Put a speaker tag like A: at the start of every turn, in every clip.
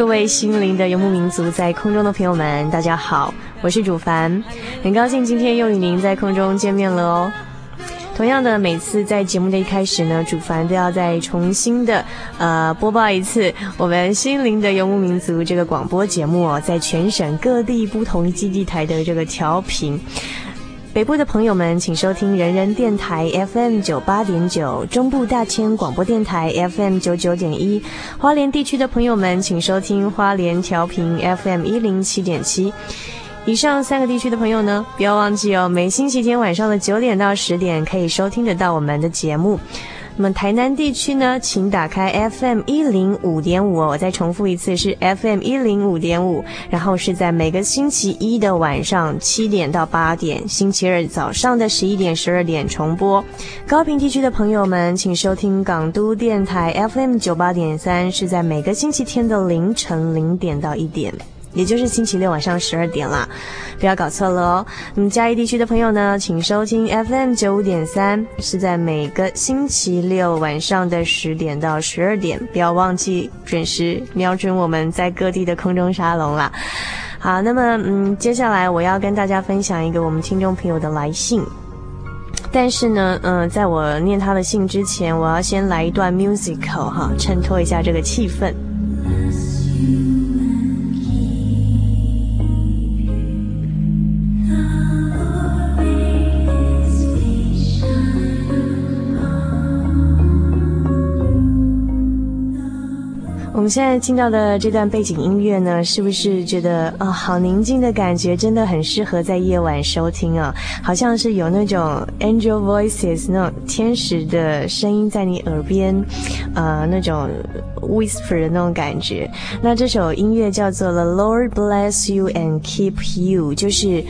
A: 各位心灵的游牧民族，在空中的朋友们，大家好，我是主凡，很高兴今天又与您在空中见面了哦。同样的，每次在节目的一开始呢，主凡都要再重新的呃播报一次我们心灵的游牧民族这个广播节目哦，在全省各地不同基地台的这个调频。北部的朋友们，请收听人人电台 FM 九八点九，中部大千广播电台 FM 九九点一，花莲地区的朋友们，请收听花莲调频 FM 一零七点七。以上三个地区的朋友呢，不要忘记哦，每星期天晚上的九点到十点可以收听得到我们的节目。那么台南地区呢，请打开 FM 一零五点五，我再重复一次是 FM 一零五点五，然后是在每个星期一的晚上七点到八点，星期二早上的十一点十二点重播。高屏地区的朋友们，请收听港都电台 FM 九八点三，是在每个星期天的凌晨零点到一点。也就是星期六晚上十二点啦，不要搞错了哦。那么嘉义地区的朋友呢，请收听 FM 九五点三，是在每个星期六晚上的十点到十二点，不要忘记准时瞄准我们在各地的空中沙龙啦。好，那么嗯，接下来我要跟大家分享一个我们听众朋友的来信，但是呢，嗯、在我念他的信之前，我要先来一段 musical 哈，衬托一下这个气氛。我们现在听到的这段背景音乐呢，是不是觉得啊、好宁静的感觉，真的很适合在夜晚收听啊？好像是有那种 angel voices 那种天使的声音在你耳边，呃，那种 whisper 的那种感觉。那这首音乐叫做 The Lord Bless You and Keep You，就是。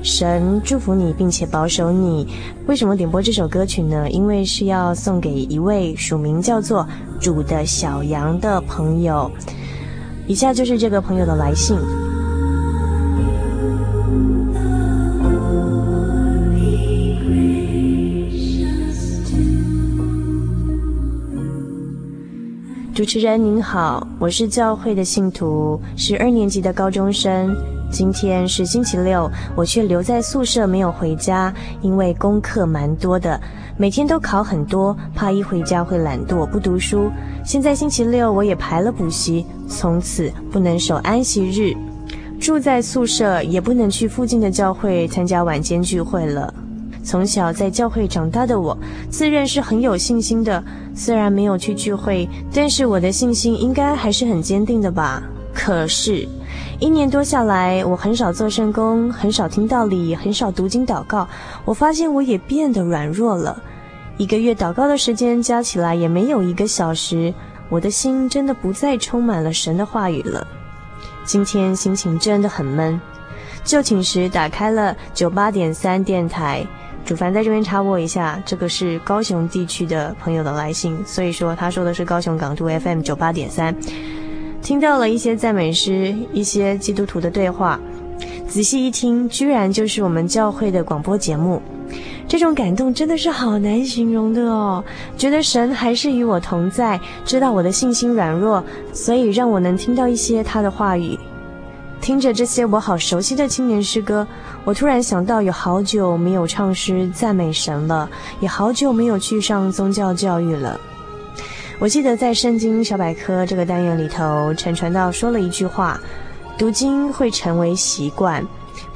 A: 神祝福你，并且保守你。为什么点播这首歌曲呢？因为是要送给一位署名叫做“主的小羊”的朋友。以下就是这个朋友的来信。主持人您好，我是教会的信徒，是二年级的高中生。今天是星期六，我却留在宿舍没有回家，因为功课蛮多的，每天都考很多，怕一回家会懒惰不读书。现在星期六我也排了补习，从此不能守安息日，住在宿舍也不能去附近的教会参加晚间聚会了。从小在教会长大的我，自认是很有信心的，虽然没有去聚会，但是我的信心应该还是很坚定的吧。可是。一年多下来，我很少做圣工，很少听道理，很少读经祷告。我发现我也变得软弱了。一个月祷告的时间加起来也没有一个小时，我的心真的不再充满了神的话语了。今天心情真的很闷。就寝时打开了九八点三电台，主凡在这边插播一下，这个是高雄地区的朋友的来信，所以说他说的是高雄港都 FM 九八点三。听到了一些赞美诗，一些基督徒的对话，仔细一听，居然就是我们教会的广播节目。这种感动真的是好难形容的哦。觉得神还是与我同在，知道我的信心软弱，所以让我能听到一些他的话语。听着这些我好熟悉的青年诗歌，我突然想到有好久没有唱诗赞美神了，也好久没有去上宗教教育了。我记得在圣经小百科这个单元里头，陈传道说了一句话：读经会成为习惯，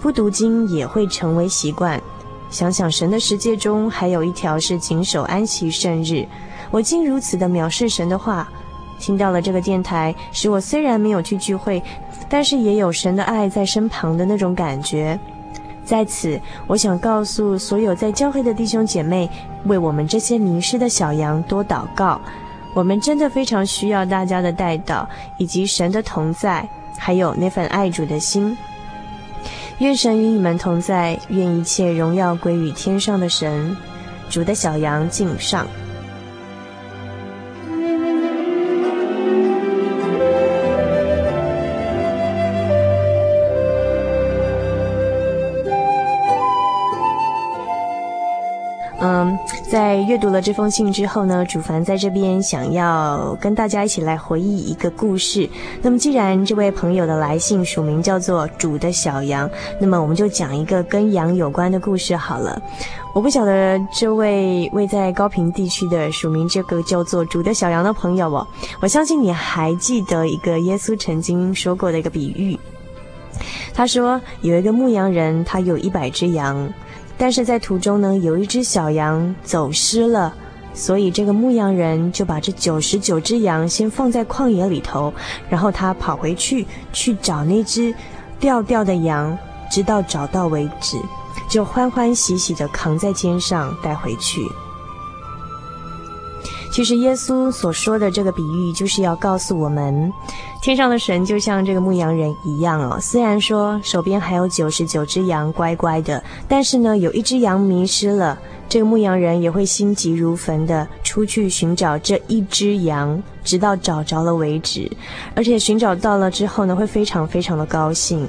A: 不读经也会成为习惯。想想神的世界中还有一条是谨守安息圣日，我竟如此的藐视神的话。听到了这个电台，使我虽然没有去聚会，但是也有神的爱在身旁的那种感觉。在此，我想告诉所有在教会的弟兄姐妹，为我们这些迷失的小羊多祷告。我们真的非常需要大家的代祷，以及神的同在，还有那份爱主的心。愿神与你们同在，愿一切荣耀归于天上的神。主的小羊敬上。在阅读了这封信之后呢，主凡在这边想要跟大家一起来回忆一个故事。那么，既然这位朋友的来信署名叫做“主的小羊”，那么我们就讲一个跟羊有关的故事好了。我不晓得这位位在高平地区的署名这个叫做“主的小羊”的朋友哦，我相信你还记得一个耶稣曾经说过的一个比喻。他说有一个牧羊人，他有一百只羊。但是在途中呢，有一只小羊走失了，所以这个牧羊人就把这九十九只羊先放在旷野里头，然后他跑回去去找那只掉掉的羊，直到找到为止，就欢欢喜喜地扛在肩上带回去。其实耶稣所说的这个比喻，就是要告诉我们，天上的神就像这个牧羊人一样哦。虽然说手边还有九十九只羊乖乖的，但是呢，有一只羊迷失了，这个牧羊人也会心急如焚的出去寻找这一只羊，直到找着了为止。而且寻找到了之后呢，会非常非常的高兴。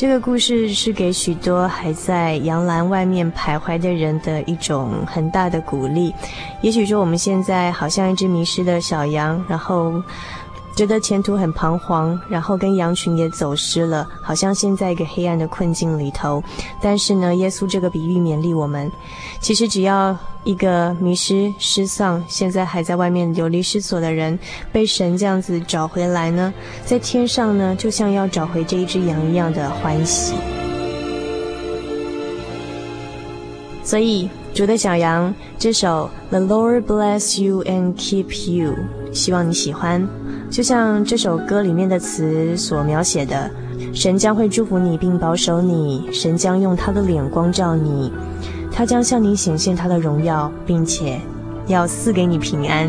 A: 这个故事是给许多还在羊栏外面徘徊的人的一种很大的鼓励。也许说我们现在好像一只迷失的小羊，然后觉得前途很彷徨，然后跟羊群也走失了，好像陷在一个黑暗的困境里头。但是呢，耶稣这个比喻勉励我们，其实只要一个迷失失丧，现在还在外面流离失所的人，被神这样子找回来呢，在天上呢，就像要找回这一只羊一样的欢喜。所以，主的小羊这首《The Lord Bless You and Keep You》，希望你喜欢。就像这首歌里面的词所描写的，神将会祝福你并保守你，神将用他的脸光照你，他将向你显现他的荣耀，并且要赐给你平安。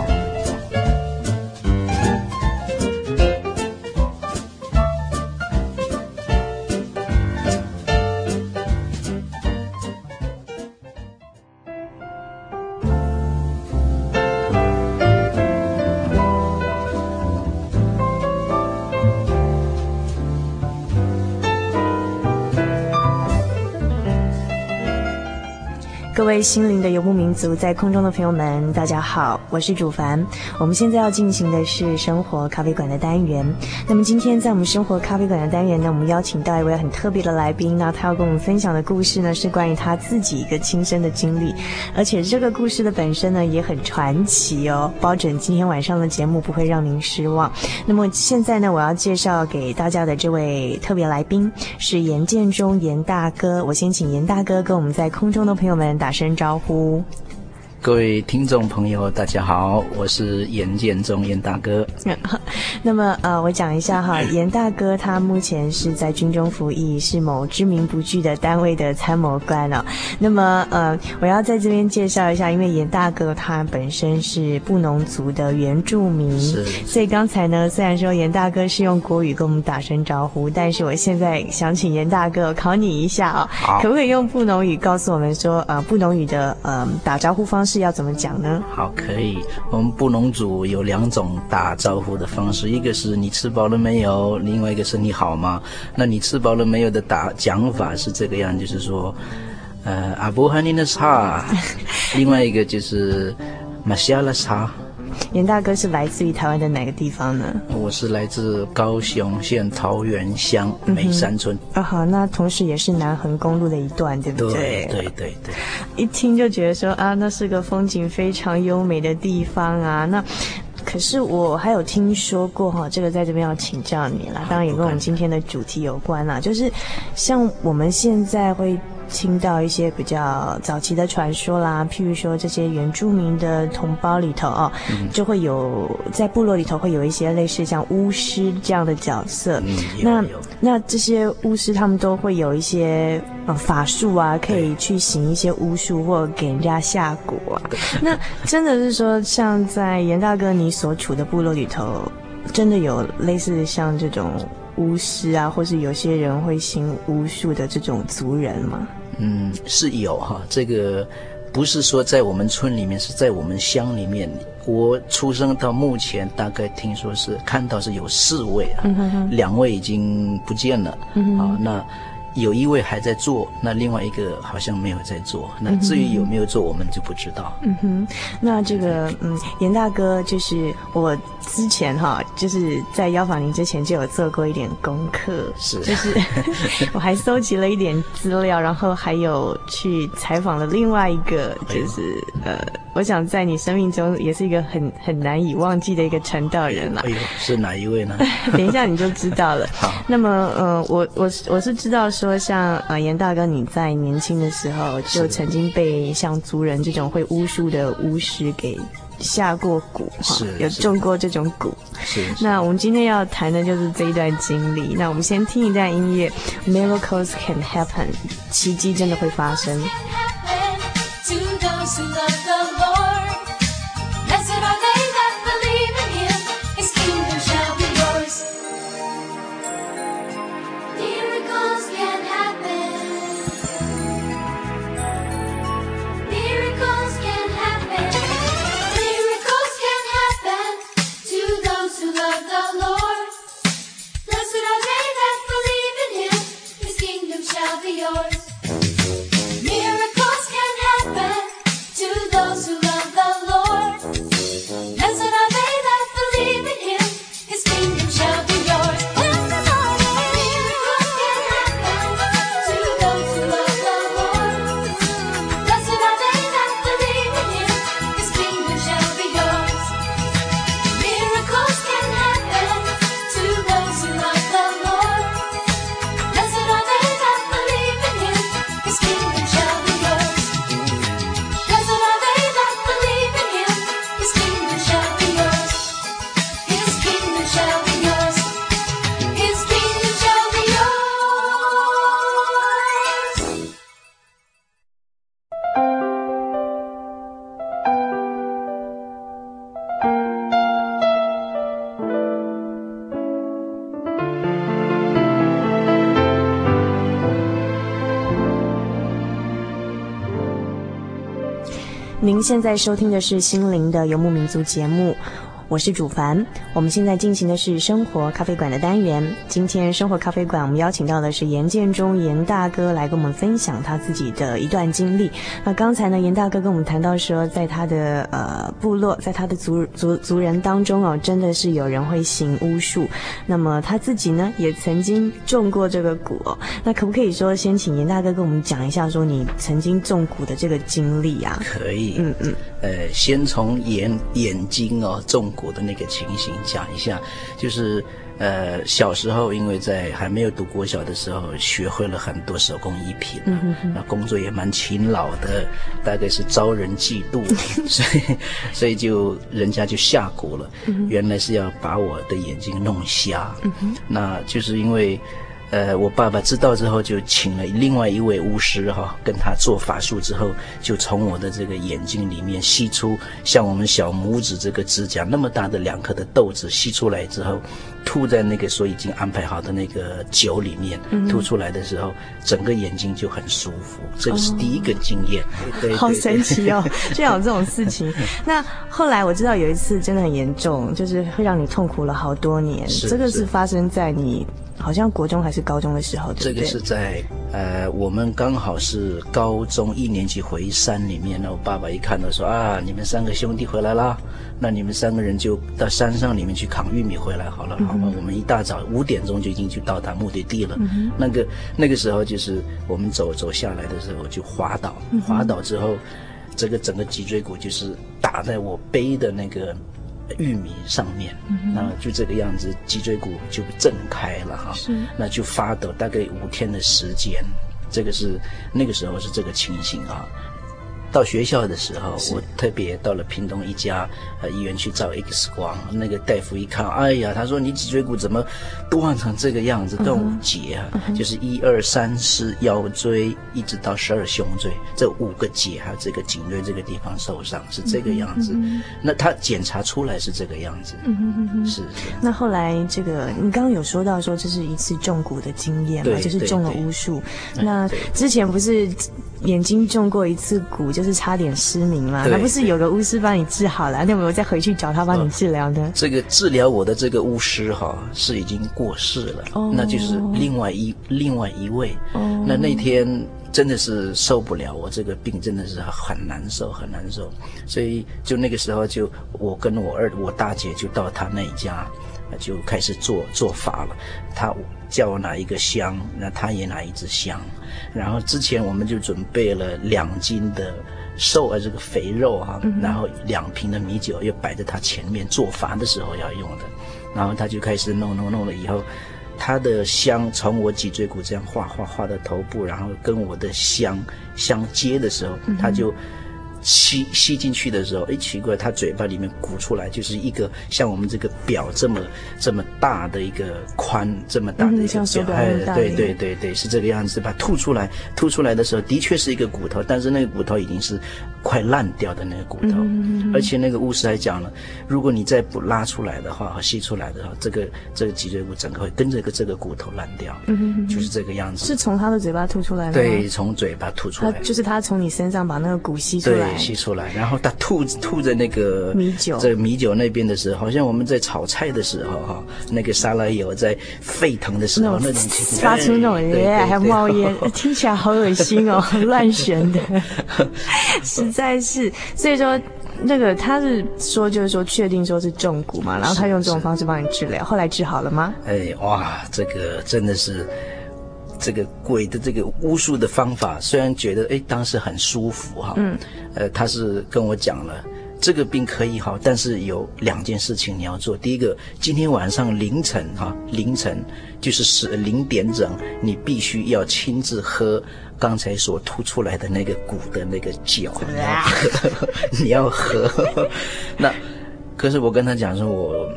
A: 各位心灵的游牧民族，在空中的朋友们，大家好，我是主凡。我们现在要进行的是生活咖啡馆的单元。那么今天在我们生活咖啡馆的单元呢，我们邀请到一位很特别的来宾。那他要跟我们分享的故事呢，是关于他自己一个亲身的经历，而且这个故事的本身呢，也很传奇哦。保准今天晚上的节目不会让您失望。那么现在呢，我要介绍给大家的这位特别来宾是严建中严大哥。我先请严大哥跟我们在空中的朋友们打声招呼。
B: 各位听众朋友，大家好，我是严建中严大哥。
A: 那么呃，我讲一下哈，严大哥他目前是在军中服役，是某知名不具的单位的参谋官哦。那么呃，我要在这边介绍一下，因为严大哥他本身是布农族的原住民，
B: 是。
A: 所以刚才呢，虽然说严大哥是用国语跟我们打声招呼，但是我现在想请严大哥考你一下哦，可不可以用布农语告诉我们说，呃，布农语的呃打招呼方式？是要怎么讲呢？
B: 好，可以。我们布农族有两种打招呼的方式，一个是你吃饱了没有，另外一个是你好吗？那你吃饱了没有的打讲法是这个样，就是说，呃，阿布哈尼的茶，另外一个就是马西亚拉茶。
A: 严大哥是来自于台湾的哪个地方呢？
B: 我是来自高雄县桃园乡美山村。
A: 啊好，那同时也是南横公路的一段，对不对？
B: 对对对对。
A: 一听就觉得说啊，那是个风景非常优美的地方啊。那可是我还有听说过哈，这个在这边要请教你了。当然也跟我们今天的主题有关啦，就是像我们现在会。听到一些比较早期的传说啦，譬如说这些原住民的同胞里头哦，嗯、就会有在部落里头会有一些类似像巫师这样的角色。嗯、那那这些巫师他们都会有一些呃法术啊，可以去行一些巫术或给人家下蛊啊。那真的是说，像在严大哥你所处的部落里头，真的有类似像这种巫师啊，或是有些人会行巫术的这种族人吗？
B: 嗯，是有哈，这个不是说在我们村里面，是在我们乡里面。我出生到目前，大概听说是看到是有四位啊，嗯、哼哼两位已经不见了，啊，那。有一位还在做，那另外一个好像没有在做。那至于有没有做，我们就不知道。
A: 嗯哼，那这个嗯，严大哥就是我之前哈，就是在邀访您之前就有做过一点功课，
B: 是，
A: 就是 我还搜集了一点资料，然后还有去采访了另外一个，就是、哎、呃，我想在你生命中也是一个很很难以忘记的一个传道人了。
B: 哎呦，是哪一位呢？
A: 等一下你就知道了。好，那么呃，我我我是知道。说像呃严大哥，你在年轻的时候就曾经被像族人这种会巫术的巫师给下过蛊哈，有中过这种蛊。
B: 是。
A: 那我们今天要谈的就是这一段经历。那我们先听一段音乐，Miracles can happen，奇迹真的会发生。现在收听的是《心灵的游牧民族》节目，我是主凡。我们现在进行的是生活咖啡馆的单元。今天生活咖啡馆，我们邀请到的是严建中严大哥来跟我们分享他自己的一段经历。那刚才呢，严大哥跟我们谈到说，在他的呃部落，在他的族族族人当中哦，真的是有人会行巫术。那么他自己呢，也曾经中过这个蛊哦。那可不可以说，先请严大哥跟我们讲一下，说你曾经中蛊的这个经历啊？
B: 可以，嗯嗯，呃，先从眼眼睛哦中蛊的那个情形讲一下，就是呃小时候因为在还没有读国小的时候，学会了很多手工艺品，那工作也蛮勤劳的，大概是遭人嫉妒，所以所以就人家就下蛊了，嗯，原来是要把我的眼睛弄瞎，嗯，那就是因为。呃，我爸爸知道之后，就请了另外一位巫师哈，跟他做法术之后，就从我的这个眼睛里面吸出像我们小拇指这个指甲那么大的两颗的豆子，吸出来之后，吐在那个所已经安排好的那个酒里面，吐出来的时候，整个眼睛就很舒服。这个是第一个经验，哦、对，对，对，好
A: 神奇哦，居然有这种事情。那后来我知道有一次真的很严重，就是会让你痛苦了好多年。这个是发生在你。好像国中还是高中的时候，对对？
B: 这个是在呃，我们刚好是高中一年级回山里面，那我爸爸一看到说啊，你们三个兄弟回来啦，那你们三个人就到山上里面去扛玉米回来好了，好吧？嗯、我们一大早五点钟就已经去到达目的地了。嗯、那个那个时候就是我们走走下来的时候就滑倒，滑倒之后，这个整个脊椎骨就是打在我背的那个。玉米上面，那就这个样子，脊椎骨就震开了哈，那就发抖，大概五天的时间，这个是那个时候是这个情形啊。到学校的时候，我特别到了屏东一家呃医院去照 X 光，那个大夫一看，哎呀，他说你脊椎骨怎么断成这个样子，断五节啊，嗯、就是一二三四腰椎一直到十二胸椎这五个节，还有这个颈椎这个地方受伤是这个样子。嗯、那他检查出来是这个样子，嗯、是，是。
A: 那后来这个你刚刚有说到说这是一次中蛊的经验嘛，就是中了巫术。那之前不是眼睛中过一次蛊就。是差点失明嘛，那不是有个巫师帮你治好了，那有没有再回去找他帮你治疗呢？
B: 哦，这个治疗我的这个巫师哈是已经过世了，哦，那就是另外一另外一位。哦，那那天真的是受不了，我这个病真的是很难受很难受，所以就那个时候就我跟我二我大姐就到他那一家。就开始做做法了，他叫我拿一个香，那他也拿一支香，然后之前我们就准备了两斤的瘦啊这个肥肉哈、啊，然后两瓶的米酒又摆在他前面做法的时候要用的，然后他就开始弄弄弄了以后，他的香从我脊椎骨这样画画画到头部，然后跟我的香相接的时候，他就。吸吸进去的时候，哎，奇怪，他嘴巴里面鼓出来就是一个像我们这个表这么这么大的一个宽这么大的一个表，哎，对对对对，是这个样子。把吐出来，吐出来的时候的确是一个骨头，但是那个骨头已经是快烂掉的那个骨头，嗯、而且那个巫师还讲了，如果你再不拉出来的话和吸出来的话，这个这个脊椎骨整个会跟着个这个骨头烂掉，嗯，就是这个样子。
A: 是从他的嘴巴吐出来的？
B: 对，从嘴巴吐出来。
A: 就是他从你身上把那个骨吸出来。
B: 吸出来，然后他吐吐在那个米酒，在米酒那边的时候，好像我们在炒菜的时候哈，那个沙拉油在沸腾的时候，那种
A: 发出那种烟，还有冒烟，听起来好恶心哦，乱旋的，实在是。所以说，那个他是说，就是说确定说是中蛊嘛，然后他用这种方式帮你治疗，后来治好了吗？
B: 哎哇，这个真的是。这个鬼的这个巫术的方法，虽然觉得哎当时很舒服哈，嗯，呃，他是跟我讲了，这个病可以好，但是有两件事情你要做。第一个，今天晚上凌晨哈，凌晨就是十零点整，你必须要亲自喝刚才所吐出来的那个骨的那个酒，你要喝。那可是我跟他讲说，我。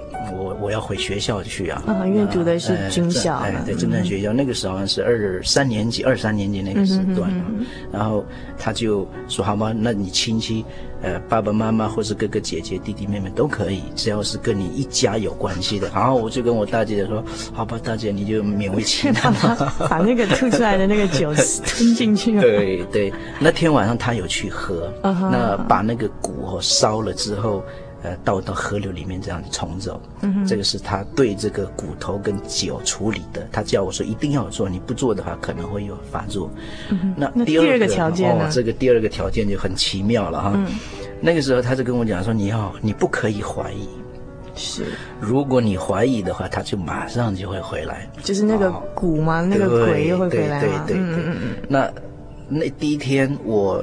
B: 我我要回学校去啊！
A: 啊，因为读的是军校，
B: 哎，对，侦探学校。那个时候好像是二三年级，二三年级那个时段。然后他就说：“好吧，那你亲戚，呃，爸爸妈妈或是哥哥姐姐、弟弟妹妹都可以，只要是跟你一家有关系的。”然后我就跟我大姐姐说：“好吧，大姐你就勉为其难吧，
A: 把那个吐出来的那个酒 吞进去。”
B: 对对，那天晚上他有去喝，那把那个蛊烧了之后。呃，倒到河流里面这样冲走。嗯哼，这个是他对这个骨头跟酒处理的。他叫我说一定要做，你不做的话可能会有发作。那第二个条件呢？哦，这个第二个条件就很奇妙了哈。嗯，那个时候他就跟我讲说，你要你不可以怀疑。
A: 是，
B: 如果你怀疑的话，他就马上就会回来。
A: 就是那个骨吗？哦，那个鬼又会回来吗？
B: 对对对对。嗯嗯嗯。那那第一天我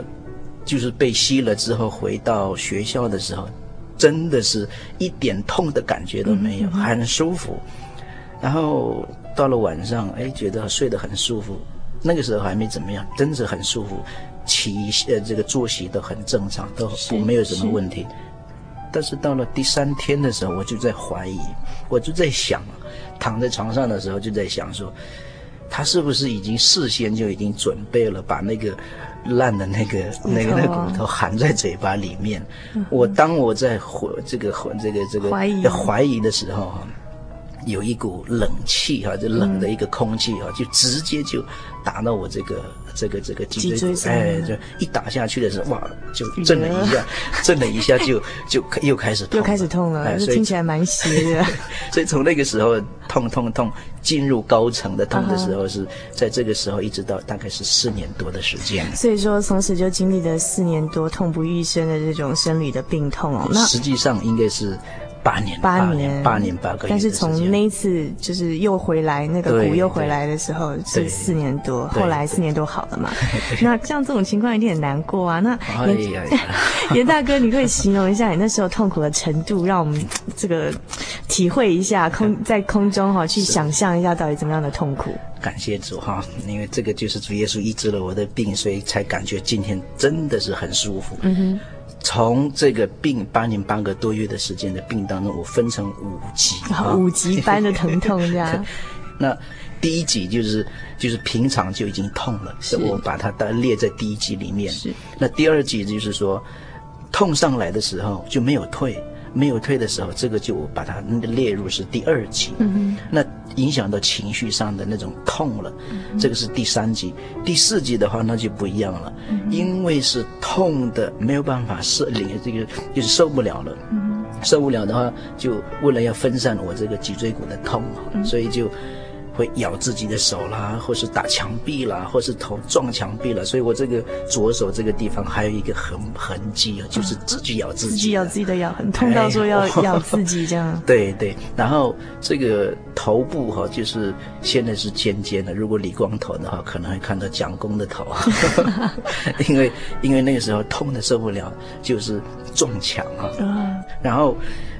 B: 就是被吸了之后回到学校的时候，真的是一点痛的感觉都没有，很舒服。然后到了晚上，哎，觉得睡得很舒服。那个时候还没怎么样，真的很舒服，起呃这个作息都很正常，都不没有什么问题。但是到了第三天的时候，我就在怀疑，我就在想，躺在床上的时候就在想说，他是不是已经事先就已经准备了，把那个烂的那个那个那骨头含在嘴巴里面？我当我在怀这个怀这个这个怀疑。怀疑的时候，有一股冷气哈，就冷的一个空气哈，就直接就打到我这个。这个这个脊椎骨，哎，就一打下去的时候，哇，就震了一下，震了一下就就又开始痛，
A: 又开始痛了，所以听起来蛮邪的。
B: 所以从那个时候痛痛痛进入高层的痛的时候，是在这个时候一直到大概是四年多的时间。
A: 所以说从此就经历了四年多痛不欲生的这种生理的病痛哦。那
B: 实际上应该是。八年，八年，八年八个月。
A: 但是从那一次就是又回来，那个骨又回来的时候是四年多，后来四年多好了嘛。那像这种情况一定很难过啊。那严 严大哥，你可以形容一下你那时候痛苦的程度，让我们这个体会一下空 在空中哈，去想象一下到底怎么样的痛苦。
B: 感谢主哈，因为这个就是主耶稣医治了我的病，所以才感觉今天真的是很舒服。嗯哼。从这个病八年八个多月的时间的病当中，我分成五级，
A: 五级般的疼痛这样。
B: 那第一级就是就是平常就已经痛了，是我把它列在第一级里面。是。那第二级就是说，痛上来的时候就没有退。没有退的时候，这个就把它列入是第二级。嗯哼，那影响到情绪上的那种痛了，嗯、这个是第三级。第四级的话，那就不一样了，嗯、因为是痛的没有办法受领，这个就是受不了了。嗯，受不了的话，就为了要分散我这个脊椎骨的痛，嗯、所以就。会咬自己的手啦，或是打墙壁啦，或是头撞墙壁了，所以我这个左手这个地方还有一个痕痕迹啊，就是自己咬自己，自己咬
A: 自己的咬痕，痛到说要咬自己这样。
B: 对对，然后这个头部哈，就是现在是尖尖的，如果理光头的话，可能会看到蒋公的头，因为因为那个时候痛的受不了，就是撞墙啊。然后，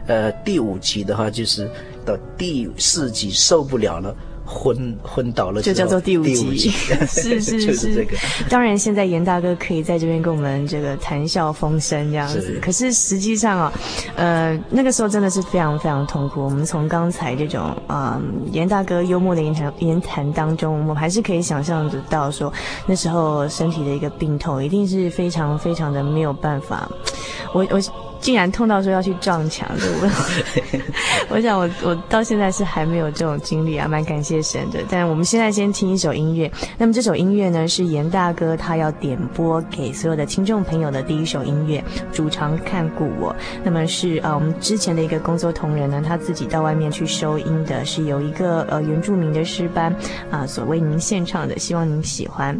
B: 呃，第五集的话，就是到第四集受不了了。昏昏倒了，
A: 就叫做第五集，是是是，是这个。当然，现在严大哥可以在这边跟我们这个谈笑风生这样子。是可是实际上啊，呃，那个时候真的是非常非常痛苦。我们从刚才这种啊，严、呃、大哥幽默的言谈言谈当中，我们还是可以想象得到说，那时候身体的一个病痛，一定是非常非常的没有办法。我我。竟然痛到说要去撞墙，对不对？我想我我到现在是还没有这种经历啊，蛮感谢神的。但我们现在先听一首音乐，那么这首音乐呢是严大哥他要点播给所有的听众朋友的第一首音乐，主唱看顾我。那么是呃我们之前的一个工作同仁呢，他自己到外面去收音的，是有一个呃原住民的诗班啊、呃、所为您献唱的，希望您喜欢。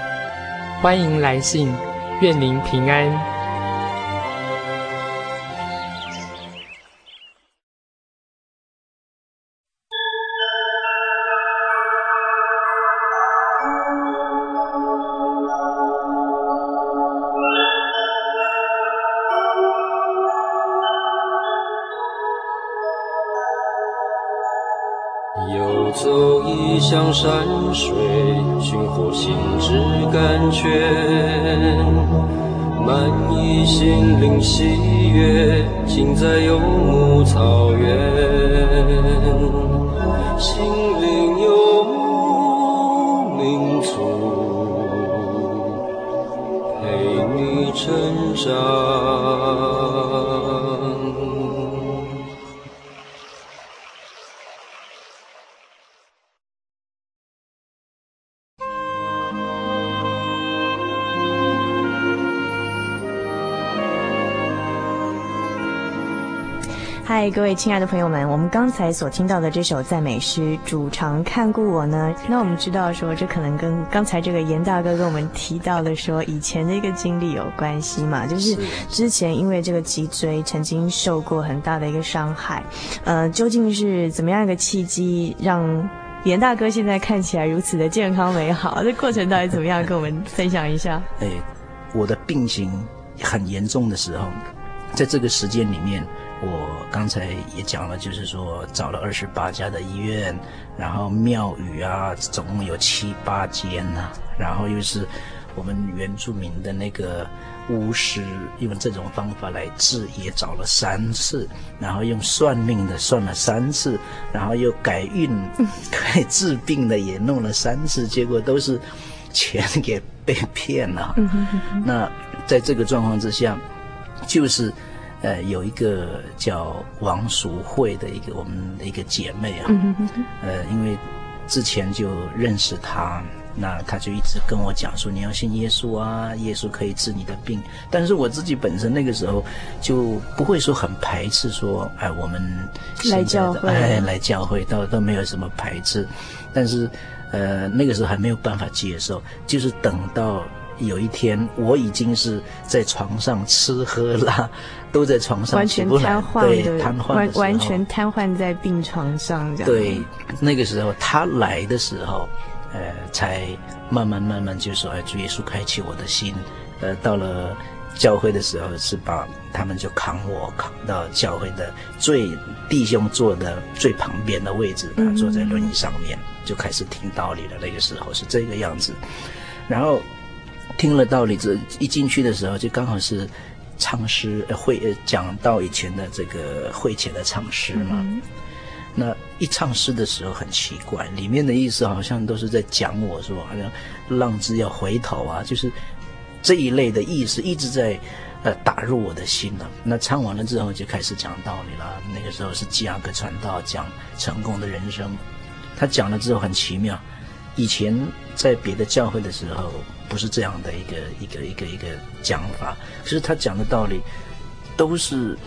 C: 欢迎来信，愿您平安。
A: 嗨，各位亲爱的朋友们，我们刚才所听到的这首赞美诗《主常看顾我》呢，那我们知道说，这可能跟刚才这个严大哥跟我们提到的说以前的一个经历有关系嘛，就是之前因为这个脊椎曾经受过很大的一个伤害，呃，究竟是怎么样一个契机让严大哥现在看起来如此的健康美好？这过程到底怎么样？跟我们分享一下。
B: 哎，我的病情很严重的时候，在这个时间里面。我刚才也讲了，就是说找了二十八家的医院，然后庙宇啊，总共有七八间呐、啊，然后又是我们原住民的那个巫师，用这种方法来治，也找了三次，然后用算命的算了三次，然后又改运、改治病的也弄了三次，结果都是钱给被 骗了。那在这个状况之下，就是。呃，有一个叫王淑慧的一个我们的一个姐妹啊，呃，因为之前就认识她，那她就一直跟我讲说，你要信耶稣啊，耶稣可以治你的病。但是我自己本身那个时候就不会说很排斥说，哎，我们
A: 来教会，
B: 哎，来教会倒倒没有什么排斥，但是呃，那个时候还没有办法接受，就是等到。有一天，我已经是在床上吃喝拉，都在床上，
A: 完全瘫痪，
B: 对，瘫痪，
A: 完完全瘫痪在病床上这样。
B: 对，那个时候他来的时候，呃，才慢慢慢慢就说，哎，主耶稣开启我的心。呃，到了教会的时候，是把他们就扛我扛到教会的最弟兄坐的最旁边的位置，他坐在轮椅上面，就开始听道理了。那个时候是这个样子，然后。听了道理，这一进去的时候，就刚好是唱诗会讲到以前的这个会前的唱诗嘛。嗯、那一唱诗的时候很奇怪，里面的意思好像都是在讲我说，好像浪子要回头啊，就是这一类的意思一直在呃打入我的心了。那唱完了之后就开始讲道理了。那个时候是基亚格传道讲成功的人生，他讲了之后很奇妙。以前在别的教会的时候，不是这样的一个一个一个一个讲法。其实他讲的道理都是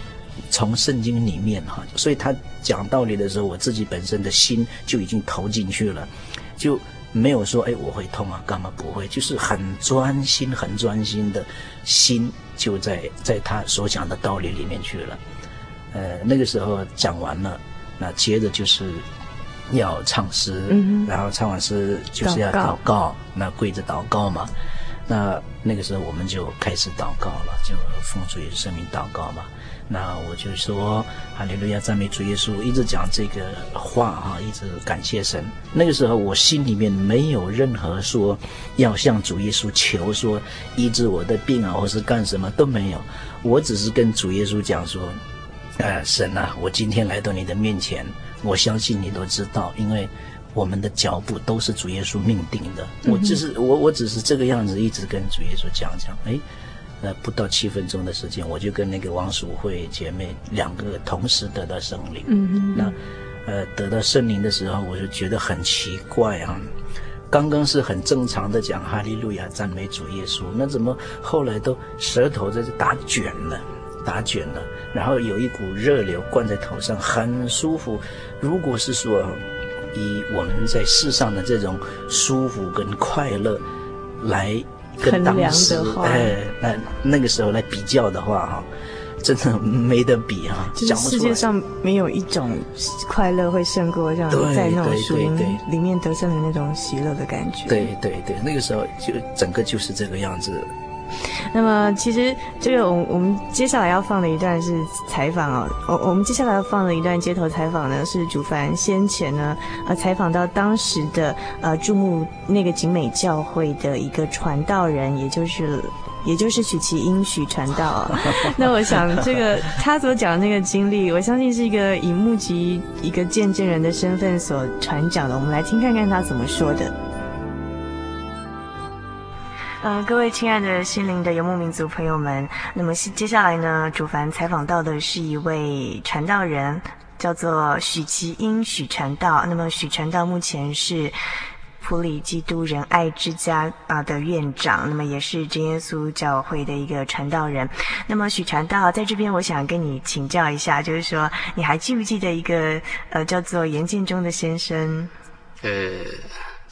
B: 从圣经里面哈，所以他讲道理的时候，我自己本身的心就已经投进去了，就没有说哎我会痛啊，干嘛不会？就是很专心、很专心的心就在在他所讲的道理里面去了。呃，那个时候讲完了，那接着就是。要唱诗，嗯、然后唱完诗就是要祷告，那跪着祷告嘛。那那个时候我们就开始祷告了，就奉主耶稣圣名祷告嘛。那我就说哈利路亚赞美主耶稣，一直讲这个话哈，一直感谢神。那个时候我心里面没有任何说要向主耶稣求说医治我的病啊，或是干什么都没有。我只是跟主耶稣讲说，呃，神啊，我今天来到你的面前。我相信你都知道，因为我们的脚步都是主耶稣命定的。我只是我我只是这个样子，一直跟主耶稣讲讲。哎，呃，不到七分钟的时间，我就跟那个王淑慧姐妹两个同时得到圣灵。嗯嗯。那呃，得到圣灵的时候，我就觉得很奇怪啊。刚刚是很正常的讲哈利路亚赞美主耶稣，那怎么后来都舌头在这打卷了，打卷了，然后有一股热流灌在头上，很舒服。如果是说以我们在世上的这种舒服跟快乐来跟当时哎那那个时候来比较的话哈。真的没得比哈，
A: 就是世界上没有一种快乐会胜过这样在那种树林里面得胜的那种喜乐的感觉。
B: 对对对，那个时候就整个就是这个样子。
A: 那么其实这个我我们接下来要放的一段是采访哦，我我们接下来要放的一段街头采访呢是主凡先前呢呃采访到当时的呃注目那个景美教会的一个传道人，也就是。也就是许其英许传道，啊 那我想这个他所讲的那个经历，我相信是一个以目击一个见证人的身份所传讲的。我们来听看看他怎么说的。各位亲爱的心灵的游牧民族朋友们，那么接下来呢，主凡采访到的是一位传道人，叫做许其英许传道。那么许传道目前是。普里基督仁爱之家啊的院长，那么也是真耶稣教会的一个传道人。那么许传道在这边，我想跟你请教一下，就是说你还记不记得一个呃叫做严建中的先生？
D: 呃，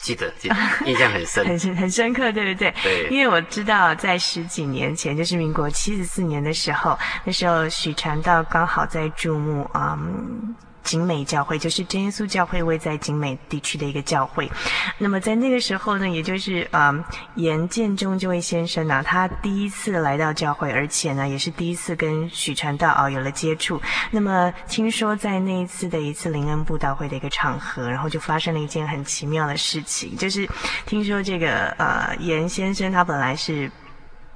D: 记得，记得，印象很深，
A: 很深很深刻，对不对？
D: 对。
A: 因为我知道在十几年前，就是民国七十四年的时候，那时候许传道刚好在注目啊。嗯景美教会就是真耶稣教会位在景美地区的一个教会，那么在那个时候呢，也就是呃严建中这位先生呢、他第一次来到教会，而且呢也是第一次跟许传道啊有了接触。那么听说在那一次的一次灵恩布道会的一个场合，然后就发生了一件很奇妙的事情，就是听说这个呃严先生他本来是。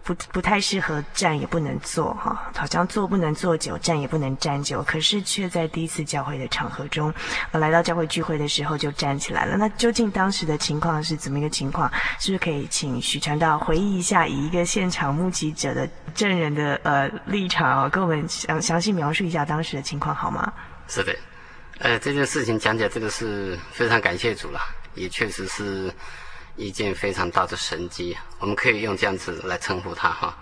A: 不不太适合站，也不能坐，哈，好像坐不能坐久，站也不能站久。可是却在第一次教会的场合中，呃，来到教会聚会的时候就站起来了。那究竟当时的情况是怎么一个情况？是不是可以请许传道回忆一下，以一个现场目击者的证人的呃立场，哦，跟我们详详细描述一下当时的情况好吗？
D: 是的，呃，这件事情讲起来，这个是非常感谢主了，也确实是。一件非常大的神机，我们可以用这样子来称呼他哈。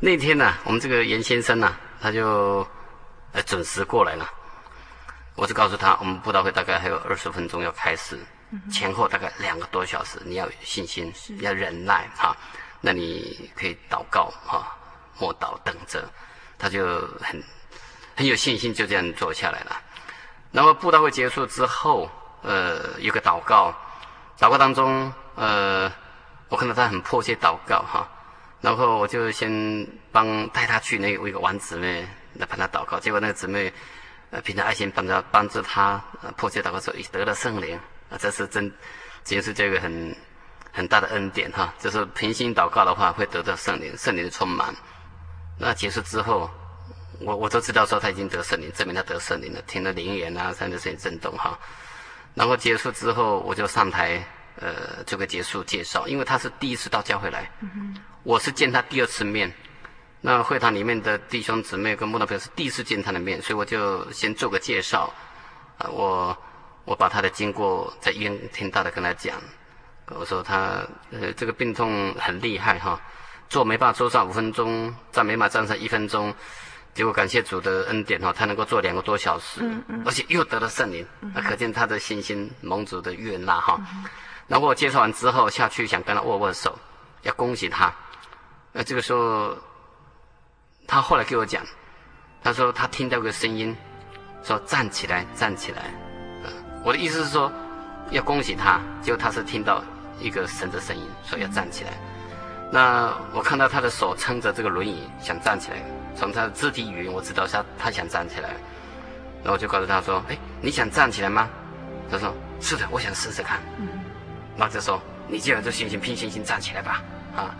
D: 那天呢、啊，我们这个严先生呢、啊，他就呃准时过来了。我就告诉他，我们布道会大概还有二十分钟要开始，前后大概两个多小时，你要有信心，要忍耐哈。那你可以祷告哈，默祷等着。他就很很有信心，就这样坐下来了。那么布道会结束之后，呃，有个祷告，祷告当中。呃，我看到他很迫切祷告哈，然后我就先帮带他去那个一个王姊妹来帮他祷告，结果那个姊妹呃凭着爱心帮他帮助他呃迫切祷告说得了圣灵啊，这是真，这是这个很很大的恩典哈，就是平心祷告的话会得到圣灵，圣灵的充满。那结束之后，我我都知道说他已经得圣灵，证明他得圣灵了，听了灵言啊，甚至声音震动哈。然后结束之后，我就上台。呃，这个结束介绍，因为他是第一次到教会来，嗯、我是见他第二次面。那会堂里面的弟兄姊妹跟慕道朋友是第一次见他的面，所以我就先做个介绍。啊、呃，我我把他的经过在医院听到的跟他讲。我说他呃这个病痛很厉害哈，坐没办法坐上五分钟，站没办法站上一分钟。结果感谢主的恩典哈，他能够坐两个多小时，嗯嗯、而且又得了圣灵，那可见他的信心蒙主的悦纳哈。嗯然后我介绍完之后下去想跟他握握手，要恭喜他。那这个时候，他后来给我讲，他说他听到个声音，说站起来，站起来。我的意思是说要恭喜他，结果他是听到一个神的声音，说要站起来。那我看到他的手撑着这个轮椅想站起来，从他的肢体语言我知道他他想站起来。然后我就告诉他说：“哎，你想站起来吗？”他说：“是的，我想试试看。”那就说，你既然有信心，拼信心站起来吧！啊，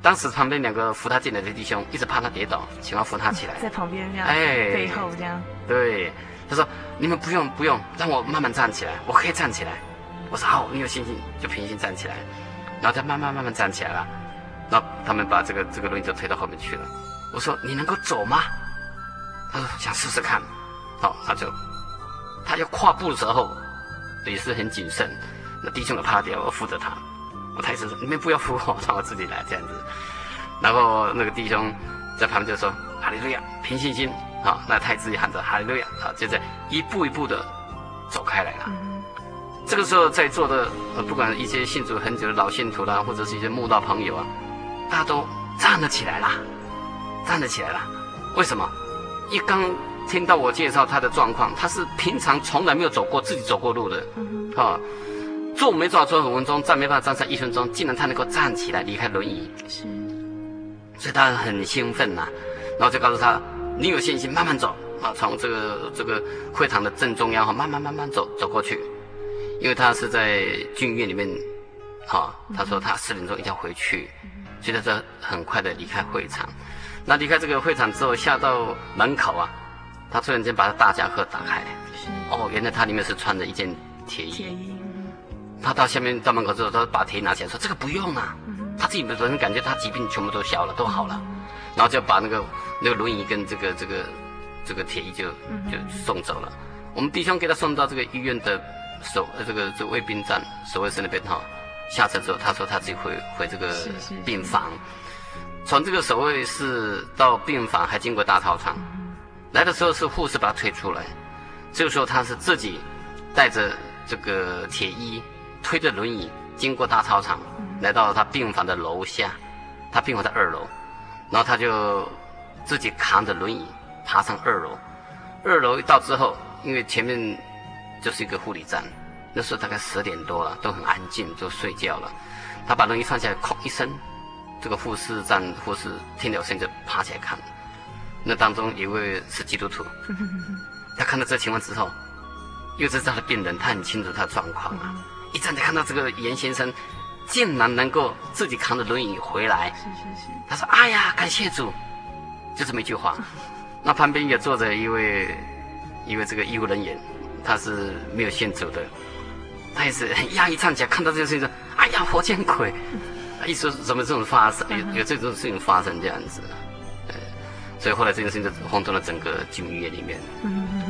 D: 当时旁边两个扶他进来的弟兄一直怕他跌倒，想要扶他起来，
A: 在旁边这样，
D: 哎，
A: 背后这样。
D: 对，他说：“你们不用不用，让我慢慢站起来，我可以站起来。”我说好，你有信心就平心站起来，然后他慢慢慢慢站起来了。然后他们把这个这个轮椅就推到后面去了。我说你能够走吗？他说想试试看。好，他就他要跨步的时候也是很谨慎。那弟兄的趴掉，我扶着他。我太师说你们不要扶我，让我自己来这样子。然后那个弟兄在旁边就说哈利路亚，凭信心。好，那太子也喊着哈利路亚。好，就在一步一步的走开来了。这个时候在座的呃，不管一些信主很久的老信徒啦，或者是一些慕道朋友啊，大家都站了起来了，站了起来了。为什么？一刚听到我介绍他的状况，他是平常从来没有走过自己走过路的，啊，坐没坐坐五分钟，站没办法站上一分钟，竟然他能够站起来离开轮椅，是，所以他很兴奋呐、啊，然后就告诉他，你有信心，慢慢走啊，从这个这个会场的正中央哈，慢慢慢慢走走过去。因为他是在军医院里面，哈，他说他四点钟一定要回去，所以他说很快的离开会场。那离开这个会场之后，下到门口啊，他突然间把他大夹克打开，哦，原来他里面是穿着一件铁衣。他到下面到门口之后，他把铁衣拿起来说：“这个不用啊。”他自己本身感觉他疾病全部都消了，都好了，然后就把那个那个轮椅跟这个这个这个铁衣就就送走了。我们弟兄给他送到这个医院的。守呃，这个这个卫兵站守卫室那边哈，下车之后，他说他自己回回这个病房，从这个守卫室到病房还经过大操场，来的时候是护士把他推出来，这个时候他是自己带着这个铁衣，推着轮椅经过大操场，来到了他病房的楼下，他病房在二楼，然后他就自己扛着轮椅爬上二楼，二楼一到之后，因为前面。就是一个护理站，那时候大概十点多了，都很安静，就睡觉了。他把轮椅放下来，哐一声，这个护士站护士听到声音就爬起来看。那当中一位是基督徒，他看到这情况之后，又是他的病人，他很清楚他的状况啊。一站就看到这个严先生，竟然能够自己扛着轮椅回来。是是是他说：“哎呀，感谢主！”就这么一句话。那旁边也坐着一位一位这个医务人员。他是没有信主的，他也是很压抑站起来，看到这件事情说：“哎呀，活见鬼！”一说怎么这种发生，有有这种事情发生这样子，呃，所以后来这件事情就轰动了整个军医院里面。嗯。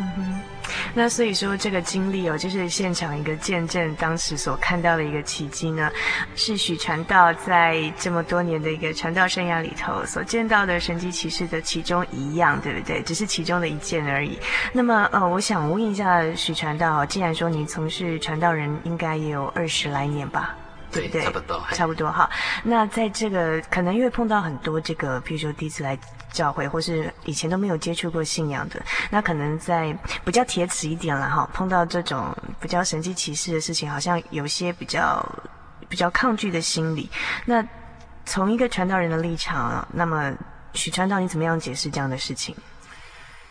A: 那所以说这个经历哦，就是现场一个见证，当时所看到的一个奇迹呢，是许传道在这么多年的一个传道生涯里头所见到的神迹奇事的其中一样，对不对？只是其中的一件而已。那么呃，我想问一下许传道，既然说你从事传道人应该也有二十来年吧？对不对？
D: 差不多，
A: 差不多哈。那在这个可能因为碰到很多这个，譬如说第一次来。教会或是以前都没有接触过信仰的，那可能在比较铁齿一点了哈，碰到这种比较神迹奇事的事情，好像有些比较比较抗拒的心理。那从一个传道人的立场，那么许传道，你怎么样解释这样的事情？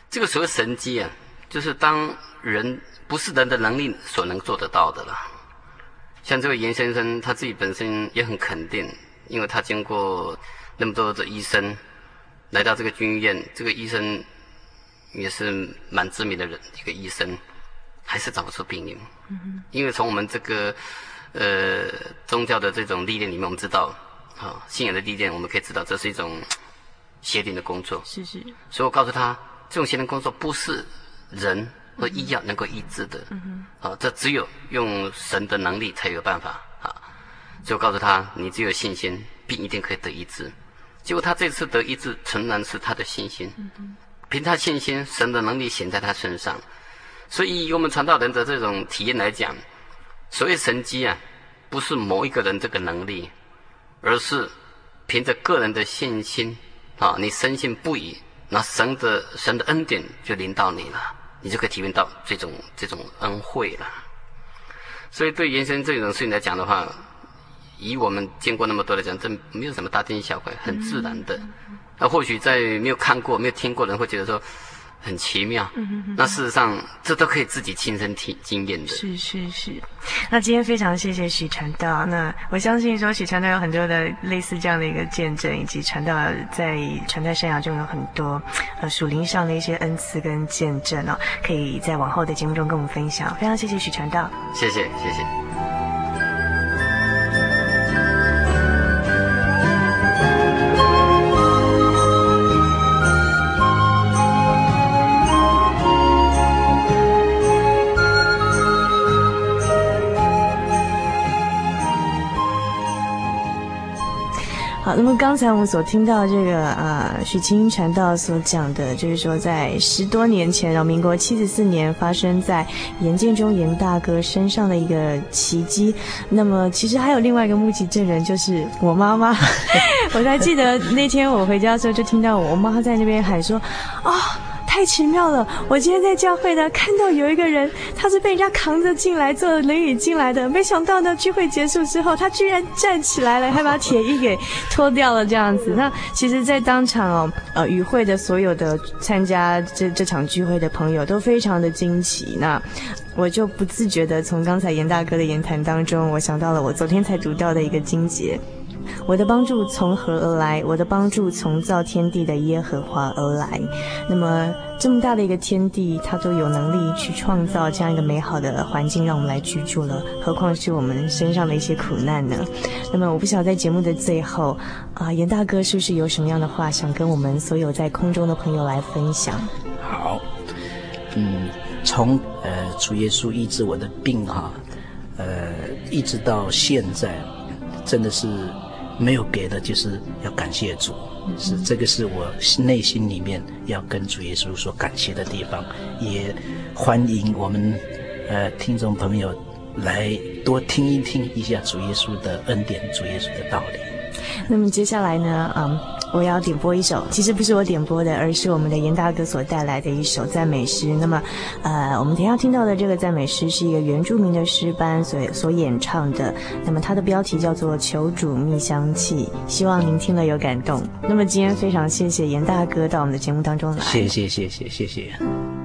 D: 这个所谓神迹啊，就是当人不是人的能力所能做得到的了。像这位严先生，他自己本身也很肯定，因为他经过那么多的医生。来到这个军医院，这个医生也是蛮知名的人，一个医生，还是找不出病因。因为从我们这个呃宗教的这种历练里面，我们知道，啊、哦，信仰的历练，我们可以知道这是一种邪灵的工作。是是。所以我告诉他，这种邪灵工作不是人和医药能够医治的。嗯哼。啊、哦，这只有用神的能力才有办法啊。所以我告诉他，你只有信心，病一定可以得医治。结果他这次得医治，诚然是他的信心。凭他信心，神的能力显在他身上。所以以我们传道人的这种体验来讲，所谓神机啊，不是某一个人这个能力，而是凭着个人的信心啊，你深信不疑，那神的神的恩典就临到你了，你就可以体验到这种这种恩惠了。所以对严先生这种事情来讲的话，以我们见过那么多来讲，这没有什么大惊小怪，很自然的。那或许在没有看过、没有听过的人会觉得说很奇妙。那事实上，这都可以自己亲身体经验的。
A: 是是是。那今天非常谢谢许传道。那我相信说许传道有很多的类似这样的一个见证，以及传道在传道生涯中有很多呃属灵上的一些恩赐跟见证哦，可以在往后的节目中跟我们分享。非常谢谢许传道。
D: 谢谢谢谢。
A: 好，那么刚才我们所听到这个啊，许清传道所讲的，就是说在十多年前，然后民国七十四年发生在严建中严大哥身上的一个奇迹。那么其实还有另外一个目击证人，就是我妈妈。我还记得那天我回家的时候，就听到我妈在那边喊说：“啊、哦！”太奇妙了！我今天在教会呢，看到有一个人，他是被人家扛着进来，坐轮椅进来的。没想到呢，聚会结束之后，他居然站起来了，还把铁衣给脱掉了，这样子。那其实，在当场哦，呃，与会的所有的参加这这场聚会的朋友都非常的惊奇。那我就不自觉的从刚才严大哥的言谈当中，我想到了我昨天才读到的一个经节。我的帮助从何而来？我的帮助从造天地的耶和华而来。那么这么大的一个天地，他都有能力去创造这样一个美好的环境，让我们来居住了，何况是我们身上的一些苦难呢？那么我不晓得在节目的最后，啊，严大哥是不是有什么样的话想跟我们所有在空中的朋友来分享？
B: 好，嗯，从呃主耶稣医治我的病哈，呃，一直到现在，真的是。没有别的，就是要感谢主，是这个是我内心里面要跟主耶稣说感谢的地方，也欢迎我们呃听众朋友来多听一听一下主耶稣的恩典，主耶稣的道理。
A: 那么接下来呢，嗯。我要点播一首，其实不是我点播的，而是我们的严大哥所带来的一首赞美诗。那么，呃，我们等一下听到的这个赞美诗是一个原住民的诗班所所演唱的。那么它的标题叫做《求主觅香气》，希望您听了有感动。那么今天非常谢谢严大哥到我们的节目当中
B: 来，谢谢谢谢
E: 谢谢。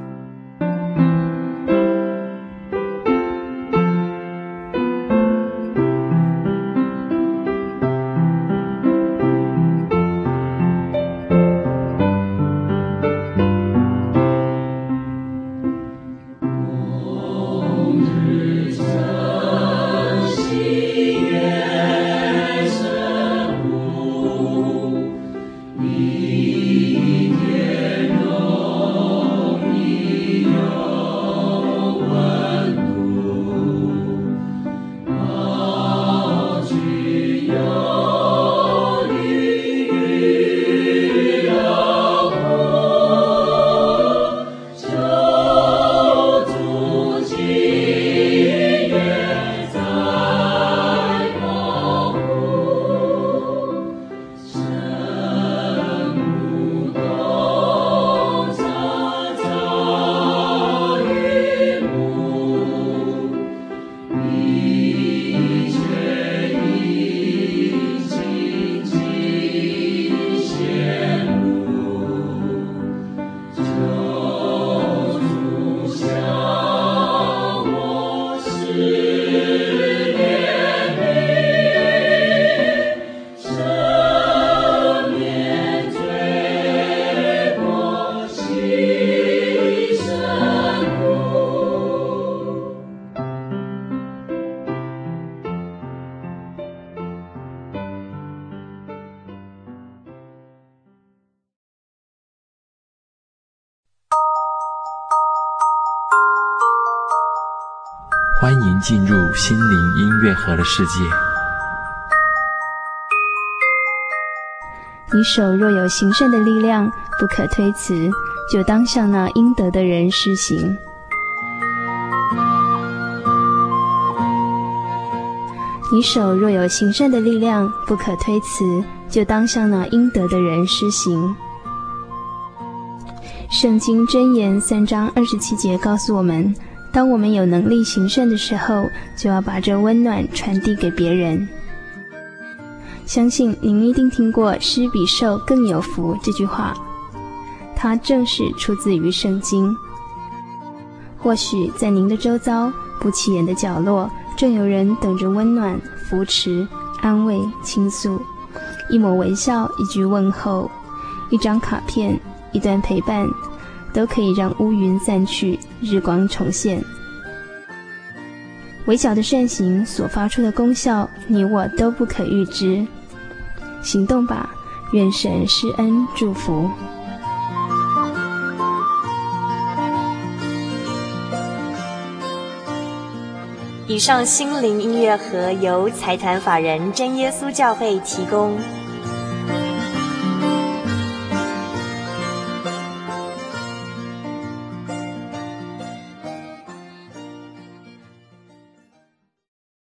E: 进入心灵音乐盒的世界。
F: 你手若有行善的力量，不可推辞，就当向那应得的人施行。你手若有行善的力量，不可推辞，就当向那应得的人施行。圣经箴言三章二十七节告诉我们。当我们有能力行善的时候，就要把这温暖传递给别人。相信您一定听过“施比受更有福”这句话，它正是出自于圣经。或许在您的周遭不起眼的角落，正有人等着温暖、扶持、安慰、倾诉。一抹微笑，一句问候，一张卡片，一段陪伴。都可以让乌云散去，日光重现。微小的善行所发出的功效，你我都不可预知。行动吧，愿神施恩祝福。
A: 以上心灵音乐盒由财团法人真耶稣教会提供。